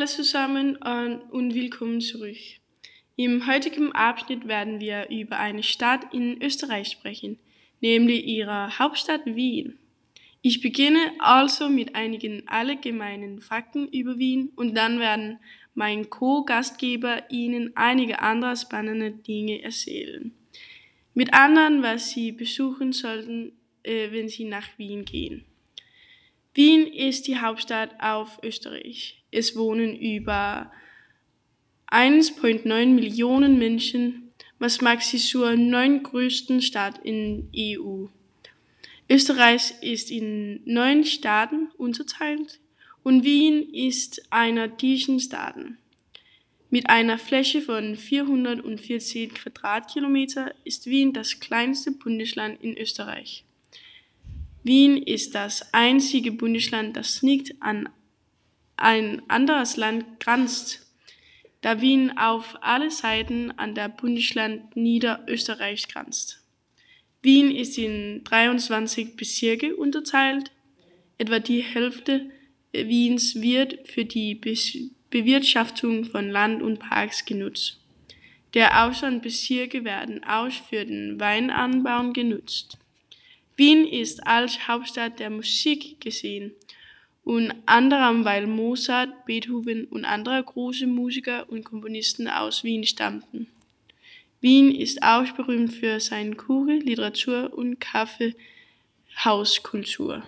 Hallo zusammen und willkommen zurück. Im heutigen Abschnitt werden wir über eine Stadt in Österreich sprechen, nämlich ihre Hauptstadt Wien. Ich beginne also mit einigen allgemeinen Fakten über Wien und dann werden mein Co-Gastgeber Ihnen einige andere spannende Dinge erzählen. Mit anderen, was Sie besuchen sollten, äh, wenn Sie nach Wien gehen. Wien ist die Hauptstadt auf Österreich. Es wohnen über 1,9 Millionen Menschen, was macht sie zur neuntgrößten Stadt in EU. Österreich ist in neun Staaten unterteilt und Wien ist einer dieser Staaten. Mit einer Fläche von 414 Quadratkilometer ist Wien das kleinste Bundesland in Österreich. Wien ist das einzige Bundesland, das nicht an ein anderes Land grenzt, da Wien auf alle Seiten an der Bundesland Niederösterreich grenzt. Wien ist in 23 Bezirke unterteilt. Etwa die Hälfte Wiens wird für die Bewirtschaftung von Land und Parks genutzt. Der Außenbezirke werden auch für den Weinanbau genutzt. Wien ist als Hauptstadt der Musik gesehen, und anderem weil Mozart, Beethoven und andere große Musiker und Komponisten aus Wien stammten. Wien ist auch berühmt für seine Kuchen, Literatur und Kaffeehauskultur.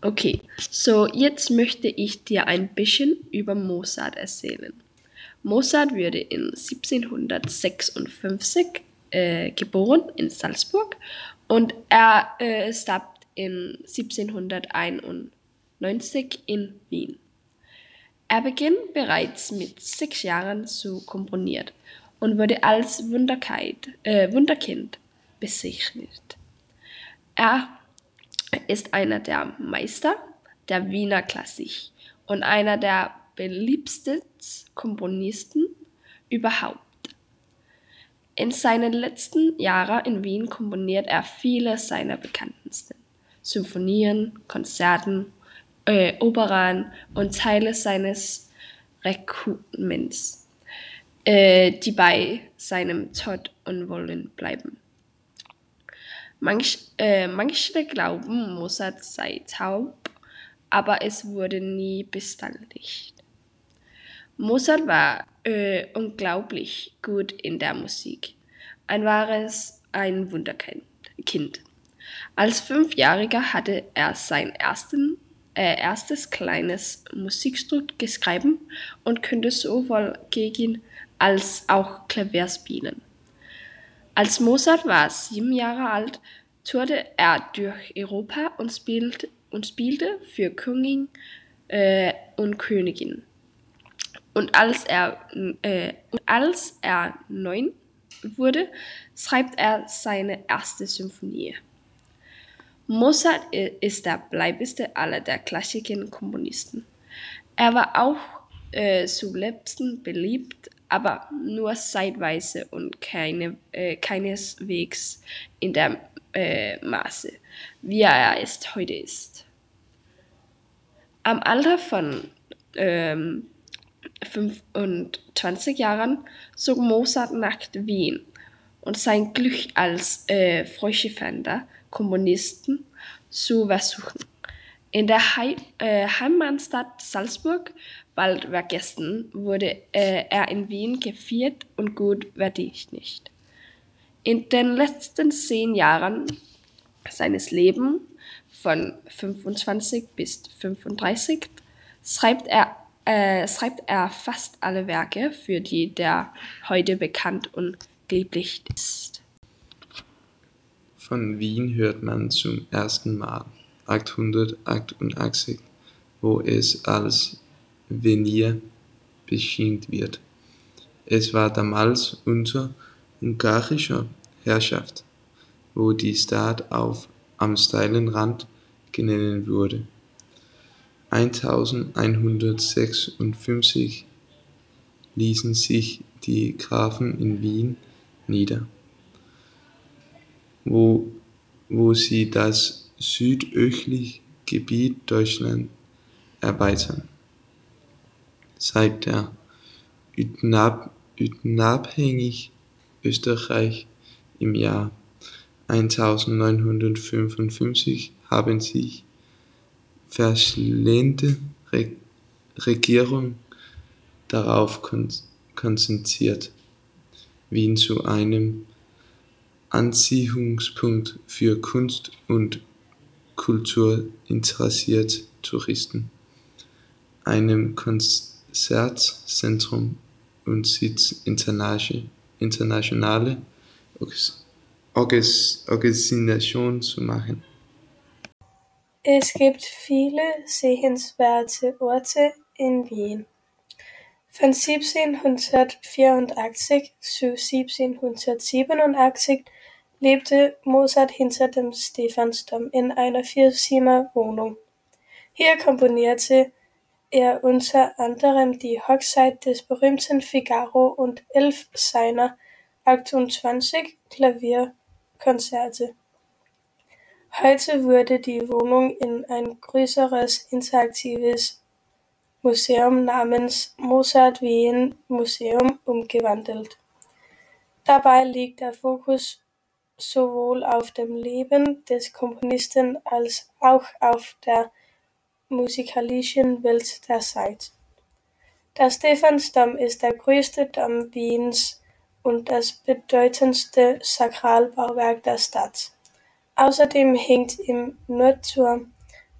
Okay, so jetzt möchte ich dir ein bisschen über Mozart erzählen. Mozart wurde in 1756 äh, geboren in Salzburg und er äh, starb in 1791 in Wien. Er begann bereits mit sechs Jahren zu komponieren und wurde als äh, Wunderkind bezeichnet. Er ist einer der Meister der Wiener Klassik und einer der beliebtesten Komponisten überhaupt. In seinen letzten Jahren in Wien komponiert er viele seiner bekanntesten Symphonien, Konzerten, äh, Opern und Teile seines Requiements, äh, die bei seinem Tod unwollen bleiben. Manch, äh, manche glauben, Mozart sei taub, aber es wurde nie bestätigt. Mozart war äh, unglaublich gut in der Musik. Ein wahres, ein Wunderkind. Als Fünfjähriger hatte er sein ersten, äh, erstes kleines Musikstück geschrieben und konnte sowohl gegen als auch Klavier spielen. Als Mozart war sieben Jahre alt, tourte er durch Europa und spielte, und spielte für Königin äh, und Königin. Und als er, äh, als er neun wurde, schreibt er seine erste Symphonie. Mozart ist der bleibeste aller der klassischen Komponisten. Er war auch äh, zu Lebsten beliebt, aber nur zeitweise und keine, äh, keineswegs in der äh, Maße, wie er es heute ist. Am Alter von ähm, 25 Jahren zog Mozart nach Wien und sein Glück als äh, Fröschefender Kommunisten zu versuchen. In der He äh, Heimatstadt Salzburg, bald vergessen, wurde äh, er in Wien geführt und gut verdient. In den letzten zehn Jahren seines Lebens, von 25 bis 35, schreibt er äh, schreibt er fast alle Werke, für die der heute bekannt und geliebt ist. Von Wien hört man zum ersten Mal 888, wo es als Venir beschimpft wird. Es war damals unter ungarischer Herrschaft, wo die Stadt auf am steilen Rand genannt wurde. 1156 ließen sich die Grafen in Wien nieder, wo, sie das südöstliche Gebiet Deutschlands erweiterten. seit der unabhängig Österreich im Jahr 1955 haben sich verschiedene Regierungen darauf konzentriert, Wien zu einem Anziehungspunkt für Kunst und kulturinteressierte Touristen, einem Konzertzentrum und Sitz internationaler Organisationen zu machen. Es gibt viele sehenswerte Orte in Wien. Von 1784 zu 1787 lebte Mozart hinter dem Stephansdom in einer Vierzimmerwohnung. Hier komponierte er unter anderem die Hochzeit des berühmten Figaro und elf seiner achtundzwanzig Klavierkonzerte. Heute wurde die Wohnung in ein größeres interaktives Museum namens Mozart Wien Museum umgewandelt. Dabei liegt der Fokus sowohl auf dem Leben des Komponisten als auch auf der musikalischen Welt der Zeit. Der Stephansdom ist der größte Dom Wiens und das bedeutendste Sakralbauwerk der Stadt. Außerdem hängt im Nordturm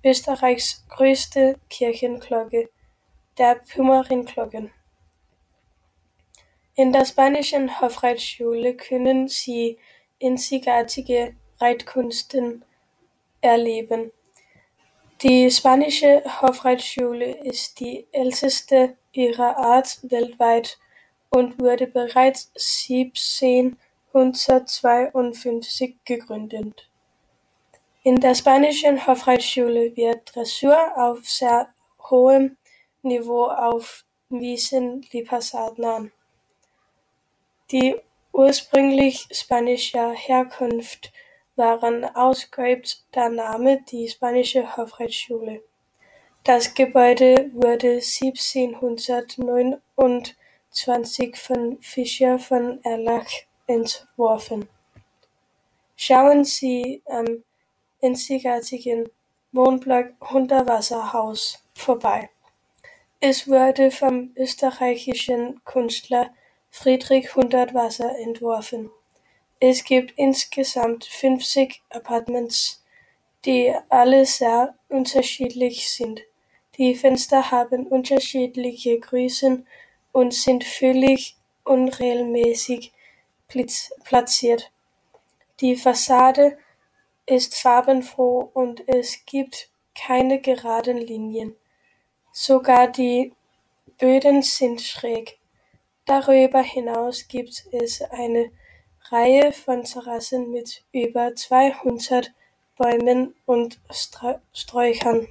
Österreichs größte Kirchenglocke, der Pummerin-Glocken. In der spanischen Hofreitschule können Sie einzigartige Reitkunsten erleben. Die spanische Hofreitschule ist die älteste ihrer Art weltweit und wurde bereits siebzehnhundertzweiundfünfzig gegründet. In der spanischen Hofreitschule wird Dressur auf sehr hohem Niveau aufwiesen die Passaden die ursprünglich spanischer Herkunft waren ausgeübt der Name die Spanische Hofreitschule. Das Gebäude wurde siebzehnhundertneunundzwanzig von Fischer von Erlach entworfen. Schauen Sie am einzigartigen Wohnblock Hundertwasserhaus vorbei. Es wurde vom österreichischen Künstler Friedrich Hundertwasser entworfen. Es gibt insgesamt fünfzig Apartments, die alle sehr unterschiedlich sind. Die Fenster haben unterschiedliche Größen und sind völlig unregelmäßig platziert. Die Fassade ist farbenfroh und es gibt keine geraden Linien. Sogar die Böden sind schräg. Darüber hinaus gibt es eine Reihe von Terrassen mit über zweihundert Bäumen und Sträuchern.